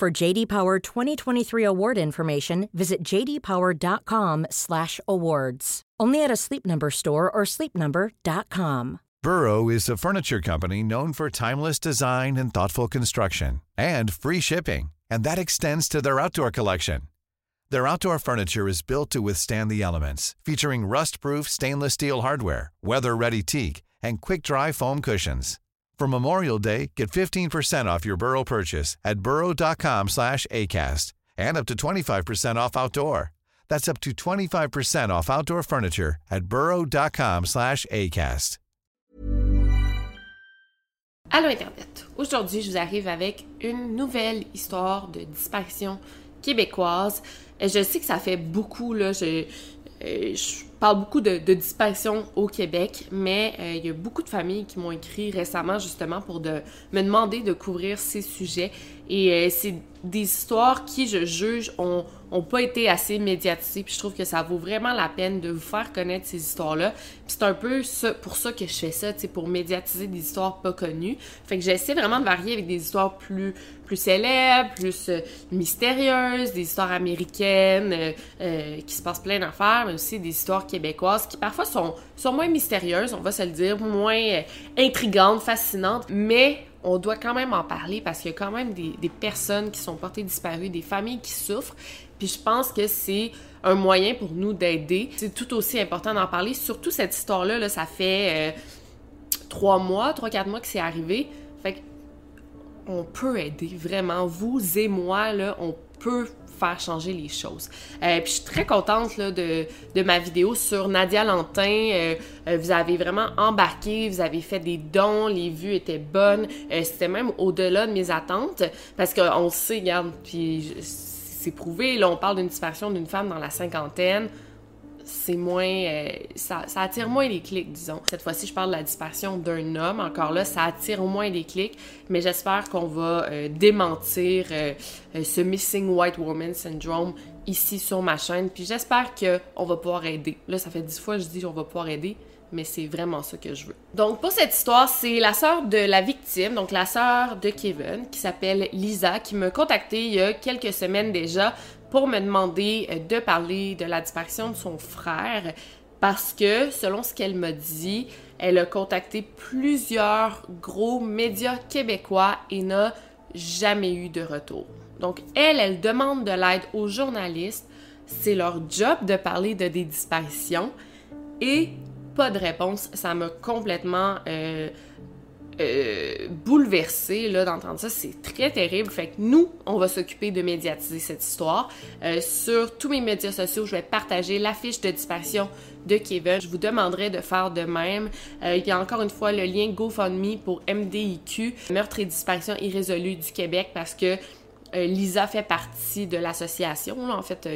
For JD Power 2023 award information, visit jdpower.com/awards. Only at a Sleep Number store or sleepnumber.com. Burrow is a furniture company known for timeless design and thoughtful construction and free shipping, and that extends to their outdoor collection. Their outdoor furniture is built to withstand the elements, featuring rust-proof stainless steel hardware, weather-ready teak, and quick-dry foam cushions. For Memorial Day, get 15% off your Burrow purchase at burrow.com slash ACAST and up to 25% off outdoor. That's up to 25% off outdoor furniture at burrow.com slash ACAST. Allô Internet! Aujourd'hui, je vous arrive avec une nouvelle histoire de disparition québécoise. Je sais que ça fait beaucoup, là, je, euh, parle beaucoup de, de, disparition au Québec, mais euh, il y a beaucoup de familles qui m'ont écrit récemment justement pour me demander de couvrir ces sujets. Et euh, c'est des histoires qui, je juge, ont, ont pas été assez médiatisées. Puis je trouve que ça vaut vraiment la peine de vous faire connaître ces histoires-là. Puis c'est un peu pour ça que je fais ça, sais, pour médiatiser des histoires pas connues. Fait que j'essaie vraiment de varier avec des histoires plus, plus célèbres, plus euh, mystérieuses, des histoires américaines euh, qui se passent plein d'affaires, mais aussi des histoires québécoises qui parfois sont, sont moins mystérieuses, on va se le dire, moins intrigantes, fascinantes, mais on doit quand même en parler parce qu'il y a quand même des, personnes qui sont portées disparues, des familles qui souffrent. Puis je pense que c'est un moyen pour nous d'aider. C'est tout aussi important d'en parler. Surtout cette histoire-là, là, ça fait euh, trois mois, trois, quatre mois que c'est arrivé. Fait on peut aider vraiment. Vous et moi, là, on peut changer les choses. Euh, puis je suis très contente de, de, ma vidéo sur Nadia Lantin. Euh, euh, vous avez vraiment embarqué, vous avez fait des dons, les vues étaient bonnes. C'était même au-delà de mes attentes parce qu'on sait, regarde, puis c'est prouvé, là on parle d'une disparition d'une femme dans la cinquantaine c'est moins. Euh, ça, attire moins les clics, disons. Cette fois-ci, je parle de la disparition d'un homme. Encore là, ça attire moins les clics, mais j'espère qu'on va euh, démentir euh, ce Missing White Woman Syndrome ici sur ma chaîne. Puis j'espère qu'on va pouvoir aider. Là, ça fait dix fois que je dis qu'on va pouvoir aider. Mais c'est vraiment ça que je veux. Donc, pour cette histoire, c'est la sœur de la victime, donc la sœur de Kevin, qui s'appelle Lisa, qui m'a contacté il y a quelques semaines déjà pour me demander euh, de parler de la disparition de son frère parce que, selon ce qu'elle m'a dit, elle a contacté plusieurs gros médias québécois et n'a jamais eu de retour. Donc, elle, elle demande de l'aide aux journalistes. C'est leur job de parler de des disparitions et pas de réponse. Ça m'a complètement euh, euh, bouleversée là, d'entendre ça. C'est très terrible. Fait que nous, on va s'occuper de médiatiser cette histoire. Euh, sur tous mes médias sociaux, je vais partager l'affiche de disparition de Kevin. Je vous demanderai de faire de même. Euh, il y a encore une fois le lien GoFundMe pour MDIQ, Meurtre et disparition irrésolue du Québec, parce que Lisa fait partie de l'association. En fait,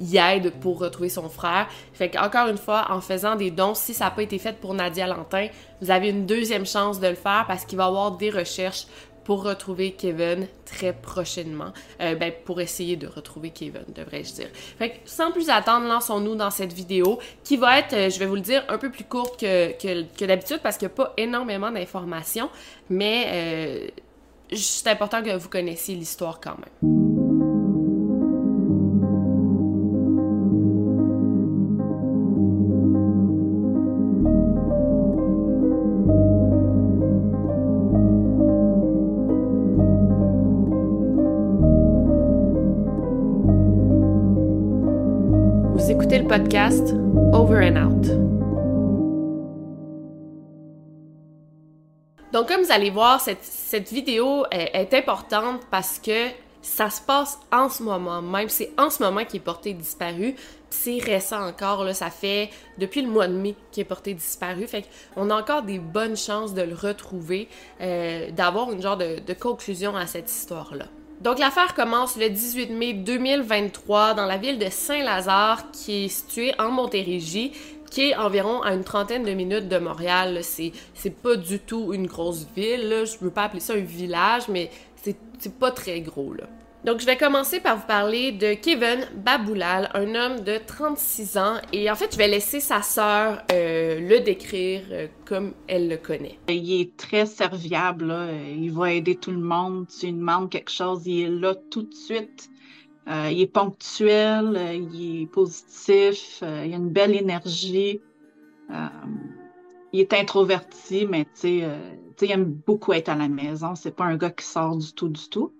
y aide pour retrouver son frère. Fait qu'encore une fois, en faisant des dons, si ça n'a pas été fait pour Nadia Lantin, vous avez une deuxième chance de le faire parce qu'il va y avoir des recherches pour retrouver Kevin très prochainement. Euh, ben, pour essayer de retrouver Kevin, devrais-je dire. Fait que, sans plus attendre, lançons-nous dans cette vidéo qui va être, euh, je vais vous le dire, un peu plus courte que, que, d'habitude parce qu'il n'y a pas énormément d'informations, mais euh, c'est important que vous connaissiez l'histoire quand même. Over and Out. Donc, comme vous allez voir, cette, cette vidéo est, est, importante parce que ça se passe en ce moment même. C'est en ce moment qu'il est porté disparu. C'est récent encore, là, ça fait depuis le mois de mai qu'il est porté disparu. Fait qu'on a encore des bonnes chances de le retrouver, euh, d'avoir une genre de, de conclusion à cette histoire-là. Donc l'affaire commence le 18 mai 2023 dans la ville de Saint-Lazare qui est située en Montérégie qui est environ à une trentaine de minutes de Montréal. C'est, pas du tout une grosse ville. Je veux pas appeler ça un village, mais c'est, c'est pas très gros. Donc, je vais commencer par vous parler de Kevin Baboulal, un homme de 36 ans. Et en fait, je vais laisser sa sœur euh, le décrire euh, comme elle le connaît. Il est très serviable. Il va aider tout le monde. Tu lui demandes quelque chose, il est là tout de suite. Euh, il est ponctuel, il est positif, il a une belle énergie. il est introverti, mais tu sais, il aime beaucoup être à la maison. C'est pas un gars qui sort du tout, du tout.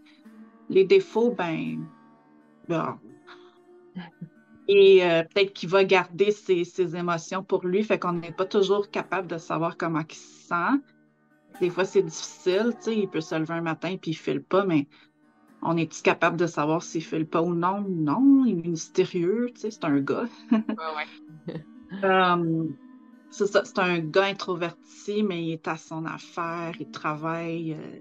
Les défauts, ben, Et euh, peut-être qu'il va garder ses, émotions pour lui, fait qu'on n'est pas toujours capable de savoir comment il se sent. Des fois, c'est difficile, tu sais, il peut se lever un matin puis il file pas, mais on est-tu capable de savoir s'il file pas ou non? Non, il est mystérieux, tu sais, c'est un gars. ouais, euh, c'est un gars introverti, mais il est à son affaire, il travaille. Euh,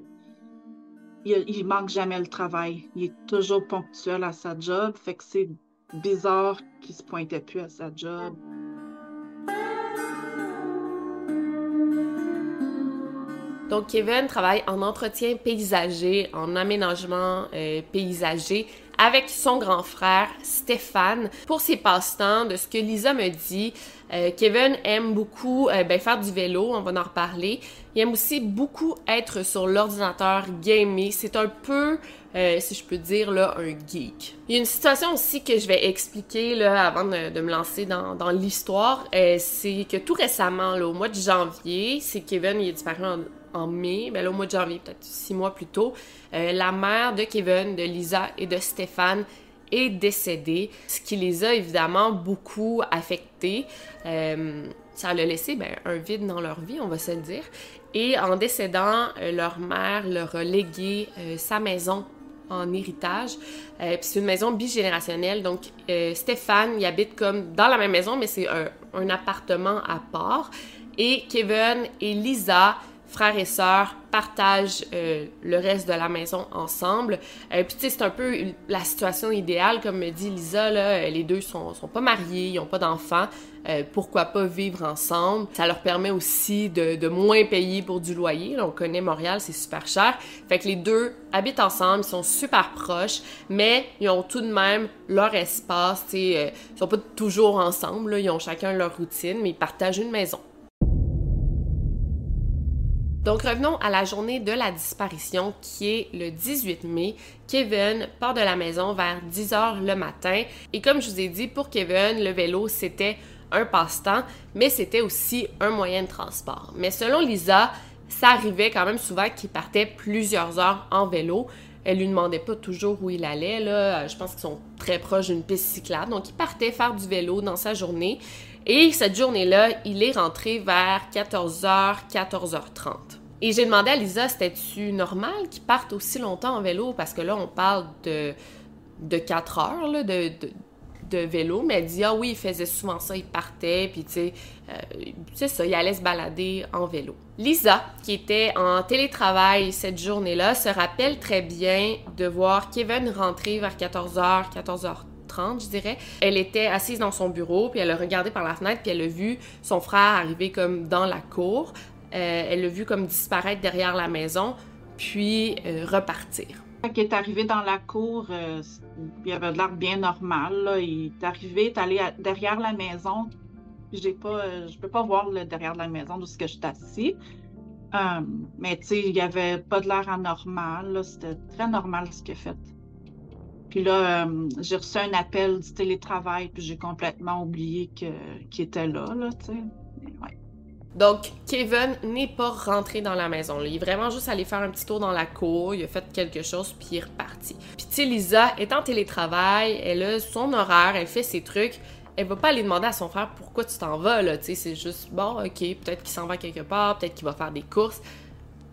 il, manque jamais le travail. Il est toujours ponctuel à sa job. Fait que c'est bizarre qu'il se pointait plus à sa job. Donc, Kevin travaille en entretien paysager, en aménagement euh, paysager avec son grand frère Stéphane pour ses passe-temps. De ce que Lisa me dit, euh, Kevin aime beaucoup euh, ben, faire du vélo, on va en reparler. Il aime aussi beaucoup être sur l'ordinateur gamer. C'est un peu, euh, si je peux dire, là, un geek. Il y a une situation aussi que je vais expliquer là, avant de, me lancer dans, dans l'histoire. c'est que tout récemment, là, au mois de janvier, c'est Kevin, il est disparu en, en mai, ben là, au mois de janvier, peut-être six mois plus tôt, euh, la mère de Kevin, de Lisa et de Stéphane est décédée, ce qui les a évidemment beaucoup affectés. Euh, ça a laissé ben, un vide dans leur vie, on va se le dire. Et en décédant, euh, leur mère leur a légué sa maison en héritage. c'est une maison bigénérationnelle. Donc, Stéphane, il habite comme dans la même maison, mais c'est un appartement à part. Et Kevin et Lisa frères et sœurs partagent euh, le reste de la maison ensemble. Euh, puis tu sais, c'est un peu la situation idéale, comme me dit Lisa, là, les deux sont, sont pas mariés, ils ont pas d'enfants. Euh, pourquoi pas vivre ensemble? Ça leur permet aussi de, de moins payer pour du loyer. Là, on connaît Montréal, c'est super cher. Fait que les deux habitent ensemble, ils sont super proches, mais ils ont tout de même leur espace. Tu sais, ils sont pas toujours ensemble, ils ont chacun leur routine, mais ils partagent une maison. Donc revenons à la journée de la disparition qui est le 18 mai. Kevin part de la maison vers 10 h le matin et comme je vous ai dit, pour Kevin, le vélo c'était un passe-temps, mais c'était aussi un moyen de transport. Mais selon Lisa, ça arrivait quand même souvent qu'il partait plusieurs heures en vélo. Elle lui demandait pas toujours où il allait. Là. Je pense qu'ils sont très proches d'une piste cyclable. Donc, il partait faire du vélo dans sa journée. Et cette journée-là, il est rentré vers 14h, 14h30. Et j'ai demandé à Lisa, c'était-tu normal qu'il parte aussi longtemps en vélo? Parce que là, on parle de, de 4 heures de, de, vélo. Mais elle dit, ah oui, il faisait souvent ça, il partait, puis tu sais, euh, c'est ça, il allait se balader en vélo. Lisa, qui était en télétravail cette journée-là, se rappelle très bien de voir Kevin rentrer vers 14h, 14h30 je dirais. Elle était assise dans son bureau, puis elle a regardé par la fenêtre, puis elle a vu son frère arriver comme dans la cour. Euh, elle l'a vu comme disparaître derrière la maison, puis euh, repartir. Quand il est arrivé dans la cour, euh, il avait l'air bien normal. Il est arrivé, est allé derrière la maison. J'ai pas, je peux pas voir le derrière de la maison d'où ce que je suis assis. mais tu sais, il n'y avait pas de l'air anormal. C'était très normal ce qu'il a fait. Puis là, j'ai reçu un appel du télétravail, puis j'ai complètement oublié qu'il était là, là, tu sais. Donc, Kevin n'est pas rentré dans la maison. Il est vraiment juste allé faire un petit tour dans la cour, il a fait quelque chose, puis il est reparti. Puis, tu sais, Lisa est en télétravail, elle a son horaire, elle fait ses trucs. Elle va pas aller demander à son frère pourquoi tu t'en vas, là. Tu sais, c'est juste, bon, ok, peut-être qu'il s'en va quelque part, peut-être qu'il va faire des courses.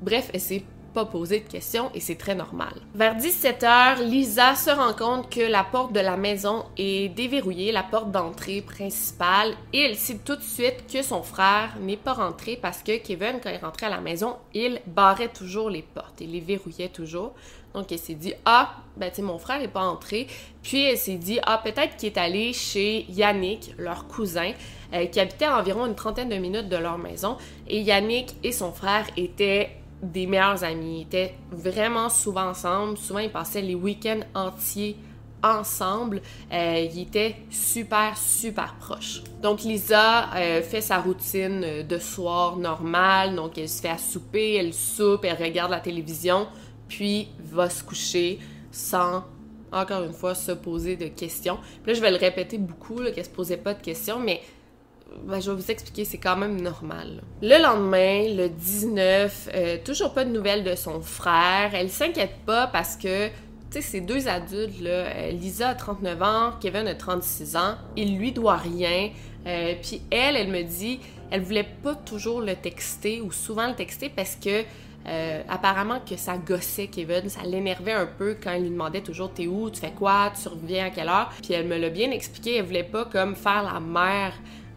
Bref, elle s'est pas poser de questions et c'est très normal. Vers 17h, Lisa se rend compte que la porte de la maison est déverrouillée, la porte d'entrée principale, et elle sait tout de suite que son frère n'est pas rentré parce que Kevin, quand il rentrait à la maison, il barrait toujours les portes, il les verrouillait toujours. Donc, elle s'est dit, ah, ben, tu mon frère n'est pas entré. Puis, elle s'est dit, ah, peut-être qu'il est allé chez Yannick, leur cousin, euh, qui habitait à environ une trentaine de minutes de leur maison. Et Yannick et son frère étaient des meilleurs amis. Ils étaient vraiment souvent ensemble. Souvent, ils passaient les week-ends entiers ensemble. Euh, ils étaient super, super proches. Donc, Lisa euh, fait sa routine de soir normale. Donc, elle se fait à souper, elle soupe, elle regarde la télévision, puis va se coucher sans, encore une fois, se poser de questions. Puis là, je vais le répéter beaucoup, qu'elle se posait pas de questions, mais ben, je vais vous expliquer, c'est quand même normal. Le lendemain, le 19, euh, toujours pas de nouvelles de son frère. Elle s'inquiète pas parce que, tu sais, ces deux adultes, là, euh, Lisa a 39 ans, Kevin a 36 ans, il lui doit rien. Euh, puis elle, elle me dit, elle voulait pas toujours le texter ou souvent le texter parce que apparemment que ça gossait Kevin, ça l'énervait un peu quand il lui demandait toujours t'es où, tu fais quoi, tu reviens à quelle heure. Puis elle me l'a bien expliqué, elle voulait pas comme faire la mère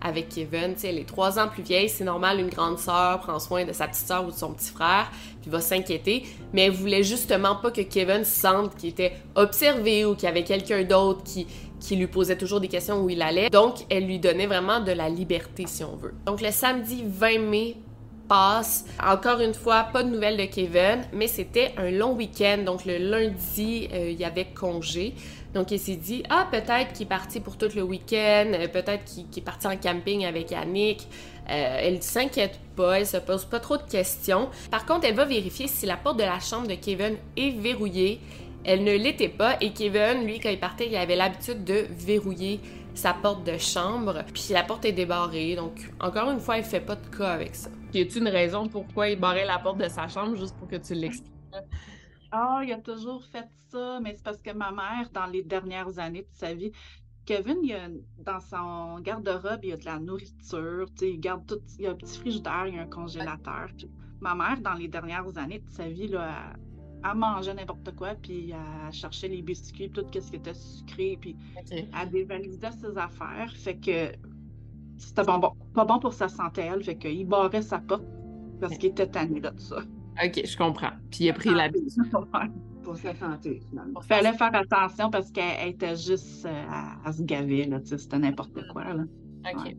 avec Kevin. sais, elle est trois ans plus vieille, c'est normal, une grande sœur prend soin de sa petite sœur ou de son petit frère, puis va s'inquiéter. Mais elle voulait justement pas que Kevin sente qu'il était observé ou qu'il y avait quelqu'un d'autre qui, qui lui posait toujours des questions où il allait. Donc, elle lui donnait vraiment de la liberté, si on veut. Donc, le samedi 20 mai passe. Encore une fois, pas de nouvelles de Kevin, mais c'était un long week-end. Donc, le lundi, euh, il y avait congé. Donc, il s'est dit, ah, peut-être qu'il est parti pour tout le week-end, euh, peut-être qu'il est parti en camping avec Annick. Euh, elle s'inquiète pas, elle se pose pas trop de questions. Par contre, elle va vérifier si la porte de la chambre de Kevin est verrouillée. Elle ne l'était pas et Kevin, lui, quand il partait, il avait l'habitude de verrouiller sa porte de chambre, puis la porte est débarrée. Donc, encore une fois, elle fait pas de cas avec ça. Y a-t-il une raison pourquoi il barrait la porte de sa chambre, juste pour que tu l'expliques? Ah, il a toujours fait ça, mais c'est parce que ma mère, dans les dernières années de sa vie, Kevin, il a, dans son garde-robe, il y a de la nourriture, il garde tout, il y a un petit frigidaire, il y a un congélateur. ma mère, dans les dernières années de sa vie, là, elle, mangeait n'importe quoi, puis elle cherchait les biscuits, tout ce qui était sucré, puis elle dévalisait ses affaires. Fait que c'était bon, bon, pas bon pour sa santé, elle. Fait qu'il barrait sa porte parce qu'il était tanné de ça. OK, je comprends. Puis il a pris la Pour sa santé, finalement. Il fallait faire attention parce qu'elle était juste euh, à, se gaver, là. C'était n'importe quoi, là. OK.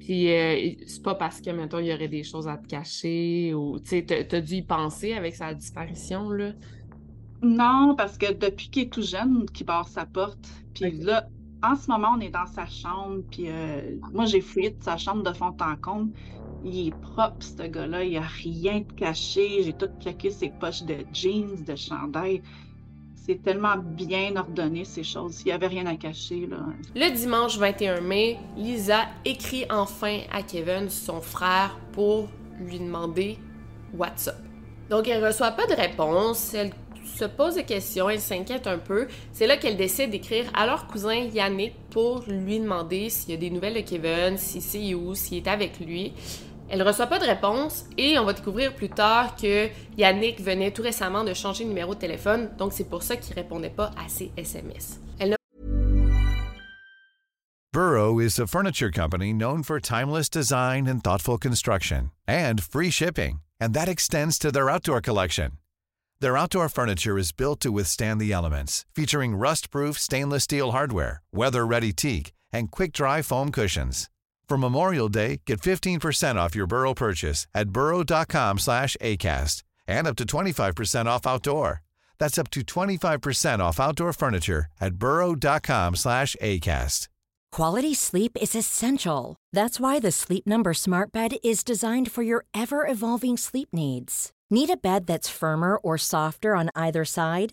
Puis euh, c'est pas parce que, mettons, il y aurait des choses à te cacher ou, tu sais, t'as dû y penser avec sa disparition, là? Non, parce que depuis qu'il est tout jeune, qu'il barre sa porte, puis là, en ce moment, on est dans sa chambre, puis euh, moi, j'ai fouillé de sa chambre de fond en comble. Il est propre, ce gars-là. Il n'y a rien de caché. J'ai tout checké ses poches de jeans, de chandail. C'est tellement bien ordonné, ces choses. Il n'y avait rien à cacher. Le dimanche 21 mai, Lisa écrit enfin à Kevin, son frère, pour lui demander WhatsApp. Donc, elle reçoit pas de réponse. Elle se pose des questions, elle s'inquiète un peu. C'est là qu'elle décide d'écrire à leur cousin Yannick pour lui demander s'il y a des nouvelles de Kevin, si c'est où, s'il est avec lui. Elle reçoit pas de réponse et on va découvrir plus tard que Yannick venait tout récemment de changer de numéro de téléphone, donc c'est pour ça qu'il répondait pas à ses SMS. Elle Burrow is a furniture company known for timeless design and thoughtful construction and free shipping, and that extends to their outdoor collection. Their outdoor furniture is built to withstand the elements, featuring rust-proof stainless steel hardware, weather-ready teak, and quick-dry foam cushions. For Memorial Day, get 15% off your Burrow purchase at burrow.com slash ACAST and up to 25% off outdoor. That's up to 25% off outdoor furniture at burrow.com slash ACAST. Quality sleep is essential. That's why the Sleep Number Smart Bed is designed for your ever-evolving sleep needs. Need a bed that's firmer or softer on either side?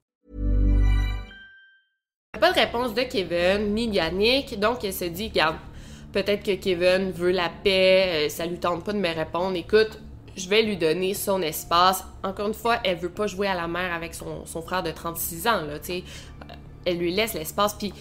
Pas de réponse de Kevin ni Yannick, donc elle se dit, regarde, peut-être que Kevin veut la paix, euh, ça lui tente pas de me répondre. Écoute, je vais lui donner son espace. Encore une fois, elle veut pas jouer à la mère avec son, frère de 36 ans, là, tu sais. Elle lui laisse l'espace, puis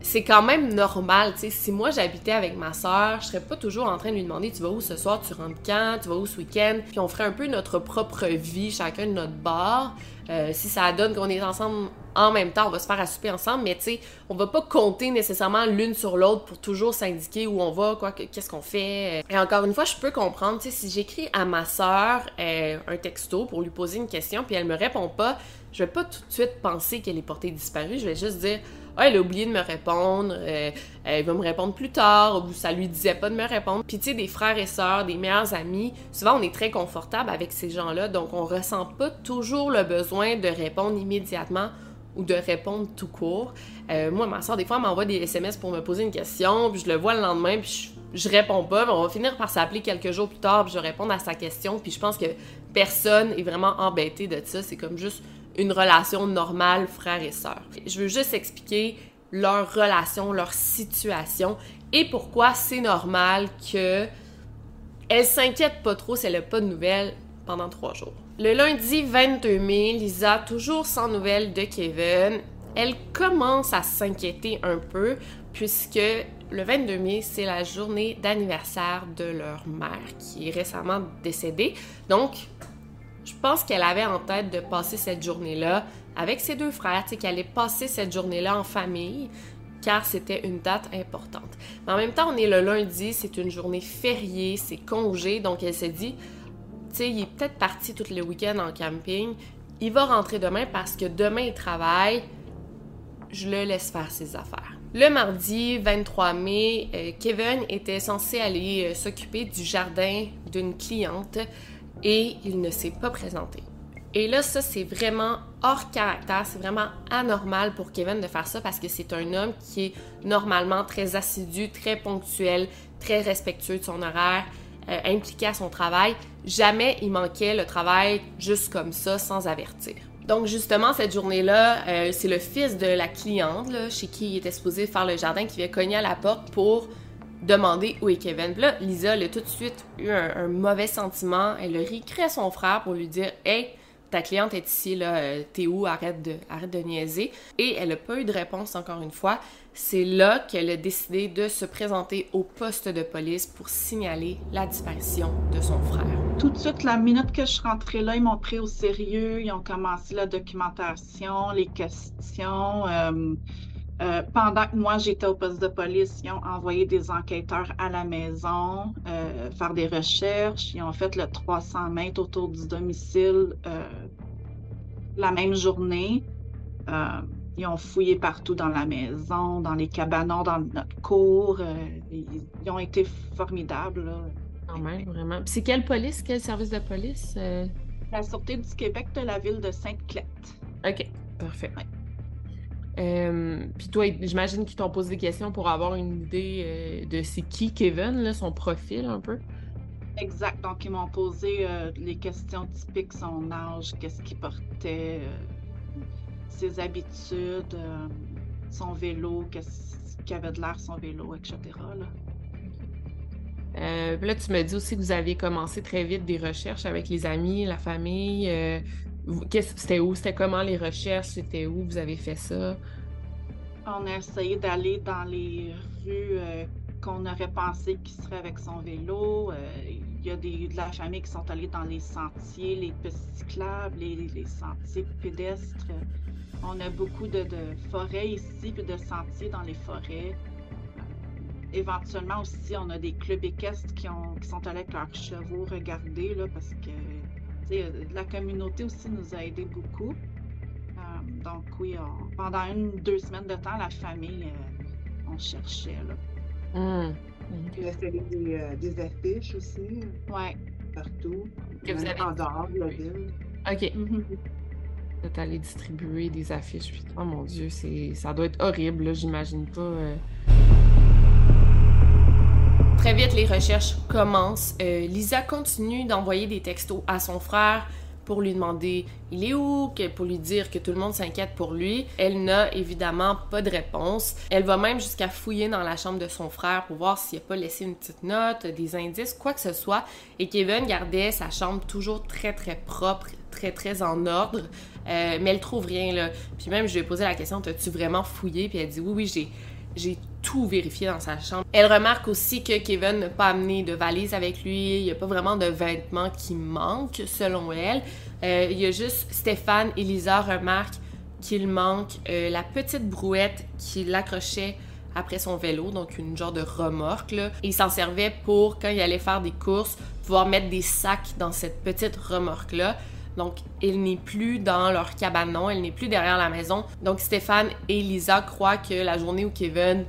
c'est quand même normal, tu sais. Si moi j'habitais avec ma soeur, je serais pas toujours en train de lui demander tu vas où ce soir, tu rentres quand, tu vas où ce week-end, puis on ferait un peu notre propre vie, chacun de notre bar. Euh, si ça donne qu'on est ensemble en même temps, on va se faire à souper ensemble, mais tu sais, on va pas compter nécessairement l'une sur l'autre pour toujours s'indiquer où on va, quoi, qu'est-ce qu'on fait. Et encore une fois, je peux comprendre, tu sais, si j'écris à ma soeur euh, un texto pour lui poser une question, puis elle me répond pas, je vais pas tout de suite penser qu'elle est portée disparue, je vais juste dire elle a oublié de me répondre, euh, elle va me répondre plus tard, ou ça lui disait pas de me répondre. Puis tu sais, des frères et sœurs, des meilleurs amis, souvent on est très confortable avec ces gens-là, donc on ressent pas toujours le besoin de répondre immédiatement ou de répondre tout court. Euh, moi, ma soeur, des fois, m'envoie des SMS pour me poser une question, puis je le vois le lendemain, puis je, réponds pas, mais on va finir par s'appeler quelques jours plus tard, puis je réponds à sa question, puis je pense que personne est vraiment embêté de ça. C'est comme juste une relation normale frère et sœur. Je veux juste expliquer leur relation, leur situation et pourquoi c'est normal que elle s'inquiète pas trop si elle n'a pas de nouvelles pendant trois jours. Le lundi 22 mai, Lisa, toujours sans nouvelles de Kevin, elle commence à s'inquiéter un peu puisque le 22 mai, c'est la journée d'anniversaire de leur mère qui est récemment décédée. Donc, je pense qu'elle avait en tête de passer cette journée-là avec ses deux frères, qu'elle allait passer cette journée-là en famille, car c'était une date importante. Mais en même temps, on est le lundi, c'est une journée fériée, c'est congé, donc elle s'est dit, tu sais, il est peut-être parti tout le week-end en camping, il va rentrer demain parce que demain il travaille, je le laisse faire ses affaires. Le mardi 23 mai, euh, Kevin était censé aller euh, s'occuper du jardin d'une cliente et il ne s'est pas présenté. Et là, ça, c'est vraiment hors caractère, c'est vraiment anormal pour Kevin de faire ça parce que c'est un homme qui est normalement très assidu, très ponctuel, très respectueux de son horaire, euh, impliqué à son travail. Jamais il manquait le travail juste comme ça, sans avertir. Donc justement, cette journée-là, euh, c'est le fils de la cliente chez qui il était supposé faire le jardin qui vient cogner à la porte pour demander où est Kevin. Là, Lisa, a tout de suite eu un, mauvais sentiment. Elle a réécrit à son frère pour lui dire Hey, ta cliente est ici, là, euh, t'es où, arrête de, arrête de niaiser. Et elle n'a pas eu de réponse encore une fois. C'est là qu'elle a décidé de se présenter au poste de police pour signaler la disparition de son frère. Tout de suite, la minute que je suis rentrée là, ils m'ont pris au sérieux, ils ont commencé la documentation, les questions. Euh, euh, pendant que moi j'étais au poste de police, ils ont envoyé des enquêteurs à la maison euh, faire des recherches. Ils ont fait le 300 mètres autour du domicile euh, la même journée. ils ont fouillé partout dans la maison, dans les cabanons, dans notre cour. Ils, ont été formidables. Quand même, vraiment. C'est quelle police, quel service de police? La Sûreté du Québec de la ville de Sainte-Clette. OK, parfait. Euh, puis toi, j'imagine qu'ils t'ont posé des questions pour avoir une idée euh, de c'est qui Kevin, son profil un peu. Exact. Donc, ils m'ont posé euh, les questions typiques, son âge, qu'est-ce qu'il portait, ses habitudes, son vélo, qu'est-ce qu'il avait de l'air son vélo, etc. là, tu me dis aussi que vous aviez commencé très vite des recherches avec les amis, la famille. C'était où? C'était comment les recherches? C'était où vous avez fait ça? On a essayé d'aller dans les rues euh, qu'on aurait pensé qu'il serait avec son vélo. Euh, il y a des, de la famille qui sont allés dans les sentiers, les pistes cyclables, les, sentiers pédestres. On a beaucoup de, forêts ici, puis de sentiers dans les forêts. Éventuellement aussi, on a des clubs équestres qui, ont, qui sont allés avec leurs chevaux regarder, là, parce que euh, la communauté aussi nous a aidé beaucoup. Euh, donc oui, pendant une ou deux semaines de temps, la famille, euh, on cherchait. Là. Mmh. Il des, des, affiches aussi. Ouais. Partout. Que vous avez... En dehors de la ville. OK. Mmh. Vous êtes allé distribuer des affiches. Oh mon Dieu, ça doit être horrible, j'imagine pas. Très vite, les recherches commencent. Euh, Lisa continue d'envoyer des textos à son frère pour lui demander il est où, pour lui dire que tout le monde s'inquiète pour lui. Elle n'a évidemment pas de réponse. Elle va même jusqu'à fouiller dans la chambre de son frère pour voir s'il n'a pas laissé une petite note, des indices, quoi que ce soit. Et Kevin gardait sa chambre toujours très très propre, très très en ordre. Euh, mais elle trouve rien là. Puis même je lui ai posé la question, t'as-tu vraiment fouillé? Puis elle dit oui oui j'ai j'ai tout vérifié dans sa chambre. Elle remarque aussi que Kevin n'a pas amené de valise avec lui, il n'y a pas vraiment de vêtements qui manquent selon elle. Euh, il y a juste Stéphane et Lisa remarquent qu'il manque euh, la petite brouette qui accrochait après son vélo, donc une genre de remorque. Il s'en servait pour, quand il allait faire des courses, pouvoir mettre des sacs dans cette petite remorque-là. Donc, elle n'est plus dans leur cabanon, elle n'est plus derrière la maison. Donc, Stéphane et Lisa croient que la journée où Kevin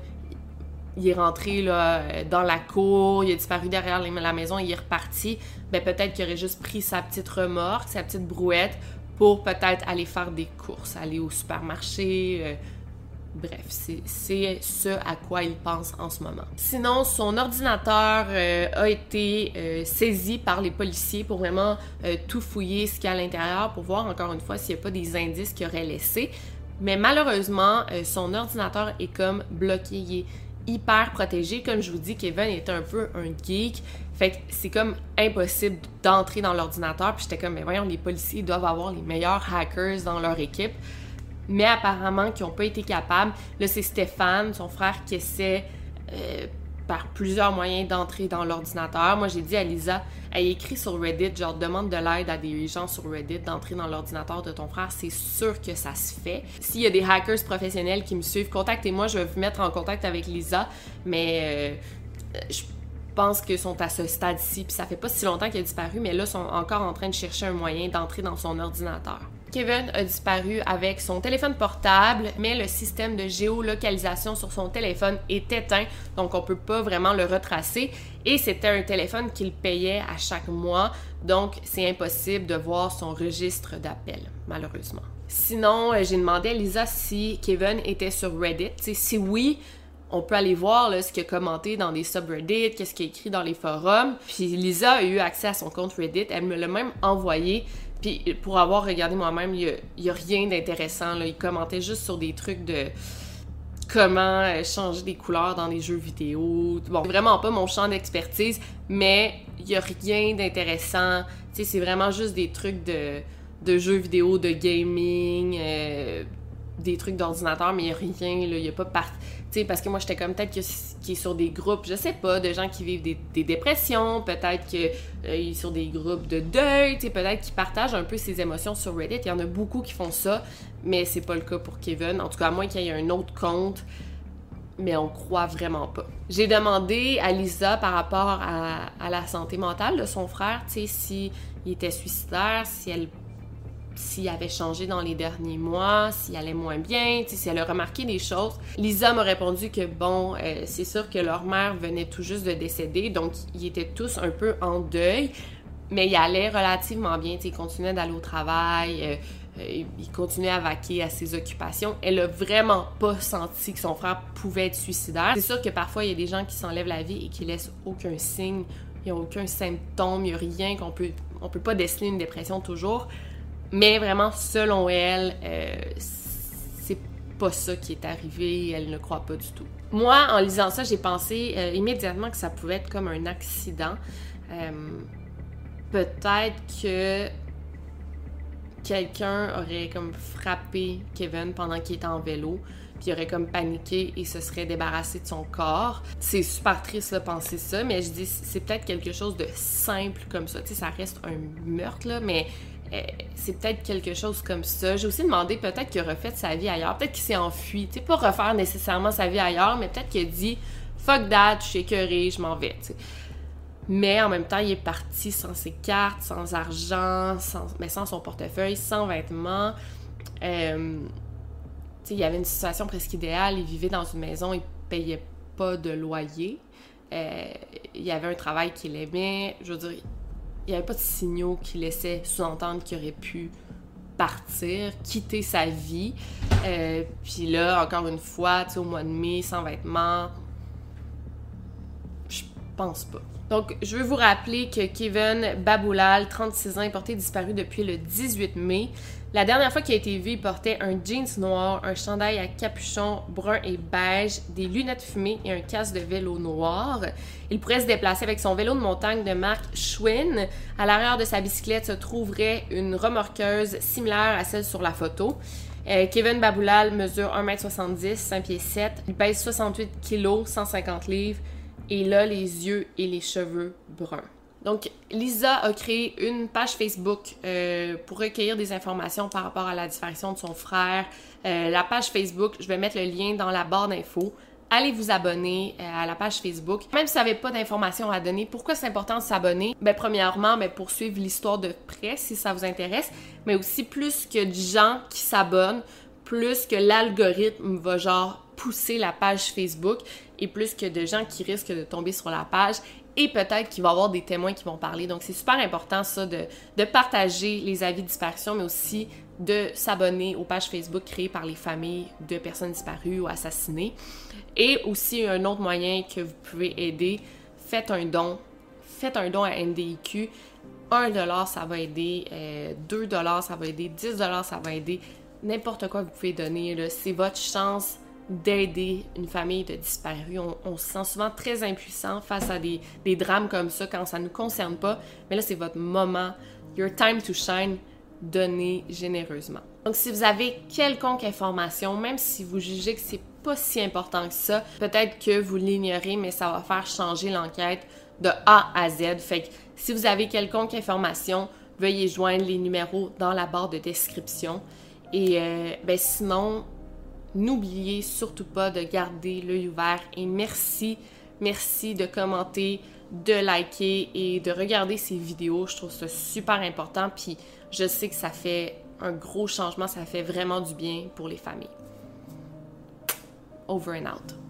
il est rentré là, dans la cour, il a disparu derrière la maison, il est reparti, ben peut-être qu'il aurait juste pris sa petite remorque, sa petite brouette pour peut-être aller faire des courses, aller au supermarché, euh, Bref, c'est ce à quoi il pense en ce moment. Sinon, son ordinateur euh, a été euh, saisi par les policiers pour vraiment euh, tout fouiller ce qu'il y a à l'intérieur pour voir encore une fois s'il n'y a pas des indices qu'il aurait laissés. Mais malheureusement, son ordinateur est comme bloqué. Il est hyper protégé. Comme je vous dis, Kevin est un peu un geek. Fait que c'est comme impossible d'entrer dans l'ordinateur. Puis j'étais comme, mais voyons, les policiers doivent avoir les meilleurs hackers dans leur équipe mais apparemment qui n'ont pas été capables. Là, c'est Stéphane, son frère, qui essaie euh, par plusieurs moyens d'entrer dans l'ordinateur. Moi, j'ai dit à Lisa, elle écrit sur Reddit, genre demande de l'aide à des gens sur Reddit d'entrer dans l'ordinateur de ton frère. C'est sûr que ça se fait. S'il y a des hackers professionnels qui me suivent, contactez-moi, je vais vous mettre en contact avec Lisa. Mais euh, je pense qu'ils sont à ce stade-ci, puis ça fait pas si longtemps qu'il a disparu, mais là, ils sont encore en train de chercher un moyen d'entrer dans son ordinateur. Kevin a disparu avec son téléphone portable, mais le système de géolocalisation sur son téléphone est éteint, donc on peut pas vraiment le retracer. Et c'était un téléphone qu'il payait à chaque mois, donc c'est impossible de voir son registre d'appel, malheureusement. Sinon, euh, j'ai demandé à Lisa si Kevin était sur Reddit. si oui, on peut aller voir ce qu'il a commenté dans des subreddits, qu'est-ce qu'il a écrit dans les forums. Puis Lisa a eu accès à son compte Reddit, elle me l'a même envoyé puis pour avoir regardé moi-même, il n'y a, rien d'intéressant. Il commentait juste sur des trucs de comment euh, changer des couleurs dans les jeux vidéo. Bon, vraiment pas mon champ d'expertise, mais il n'y a rien d'intéressant. Tu sais, c'est vraiment juste des trucs de, de jeux vidéo, de gaming, euh, des trucs d'ordinateur, mais il n'y a rien, il n'y a pas part... Sais, parce que moi, j'étais comme peut-être qu'il est sur des groupes, je sais pas, de gens qui vivent des, dépressions, peut-être qu'il euh, est sur des groupes de deuil, peut-être qu'il partage un peu ses émotions sur Reddit. Il y en a beaucoup qui font ça, mais c'est pas le cas pour Kevin. En tout cas, à moins qu'il y ait un autre compte, mais on croit vraiment pas. J'ai demandé à Lisa par rapport à, à la santé mentale de son frère, tu sais, s'il était suicidaire, si elle s'il avait changé dans les derniers mois, s'il allait moins bien, si elle a remarqué des choses. Lisa m'a répondu que bon, euh, c'est sûr que leur mère venait tout juste de décéder, donc ils étaient tous un peu en deuil, mais il allait relativement bien, il continuait d'aller au travail, euh, euh, il continuait à vaquer à ses occupations. Elle a vraiment pas senti que son frère pouvait être suicidaire. C'est sûr que parfois il y a des gens qui s'enlèvent la vie et qui laissent aucun signe, il n'y a aucun symptôme, il n'y a rien qu'on peut on peut pas déceler une dépression toujours. Mais vraiment, selon elle, euh, c'est pas ça qui est arrivé. Elle ne croit pas du tout. Moi, en lisant ça, j'ai pensé euh, immédiatement que ça pouvait être comme un accident. Euh, peut-être que quelqu'un aurait comme frappé Kevin pendant qu'il était en vélo, puis aurait comme paniqué et se serait débarrassé de son corps. C'est super triste de penser ça, mais je dis c'est peut-être quelque chose de simple comme ça. Tu sais, ça reste un meurtre là, mais c'est peut-être quelque chose comme ça. J'ai aussi demandé peut-être qu'il refait sa vie ailleurs, peut-être qu'il s'est enfui, tu sais, pas refaire nécessairement sa vie ailleurs, mais peut-être qu'il a dit fuck that, je suis écœuré, je m'en vais. Mais en même temps, il est parti sans ses cartes, sans argent, mais sans son portefeuille, sans vêtements. Euh, sais, il y avait une situation presque idéale. Il vivait dans une maison, il payait pas de loyer. Euh, il y avait un travail qu'il aimait. Je veux il n'y avait pas de signaux qui laissaient sous-entendre qu'il aurait pu partir, quitter sa vie. Euh, puis là, encore une fois, au mois de mai, sans vêtements, je pense pas. Donc, je veux vous rappeler que Kevin Baboulal, 36 ans, est porté disparu depuis le 18 mai. La dernière fois qu'il a été vu, il portait un jeans noir, un chandail à capuchon brun et beige, des lunettes fumées et un casque de vélo noir. Il pourrait se déplacer avec son vélo de montagne de marque Schwinn. À l'arrière de sa bicyclette se trouverait une remorqueuse similaire à celle sur la photo. Euh, Kevin Baboulal mesure 1m70, 5 pieds 7. Il pèse 68 kg, 150 livres. Et là, les yeux et les cheveux bruns. Donc, Lisa a créé une page Facebook euh, pour recueillir des informations par rapport à la disparition de son frère. Euh, la page Facebook, je vais mettre le lien dans la barre d'infos. Allez vous abonner à la page Facebook. Même si vous n'avez pas d'informations à donner, pourquoi c'est important de s'abonner? Ben, premièrement, ben, pour suivre l'histoire de près si ça vous intéresse, mais aussi plus que de gens qui s'abonnent, plus que l'algorithme va genre pousser la page Facebook et plus que de gens qui risquent de tomber sur la page et peut-être qu'il va y avoir des témoins qui vont parler. Donc, c'est super important, ça, de, de, partager les avis de disparition, mais aussi de s'abonner aux pages Facebook créées par les familles de personnes disparues ou assassinées. Et aussi, un autre moyen que vous pouvez aider, faites un don. Faites un don à NDIQ. 1 ça va aider. 2 euh, ça va aider. 10 ça va aider. N'importe quoi que vous pouvez donner. C'est votre chance d'aider une famille de disparus. On, se sent souvent très impuissant face à des, drames comme ça quand ça ne nous concerne pas. Mais là, c'est votre moment, your time to shine. Donnez généreusement. Donc, si vous avez quelconque information, même si vous jugez que c'est pas si important que ça, peut-être que vous l'ignorez, mais ça va faire changer l'enquête de A à Z. Fait que si vous avez quelconque information, veuillez joindre les numéros dans la barre de description. Et euh, ben sinon, N'oubliez surtout pas de garder l'œil ouvert et merci, merci de commenter, de liker et de regarder ces vidéos. Je trouve ça super important. Puis je sais que ça fait un gros changement, ça fait vraiment du bien pour les familles. Over and out.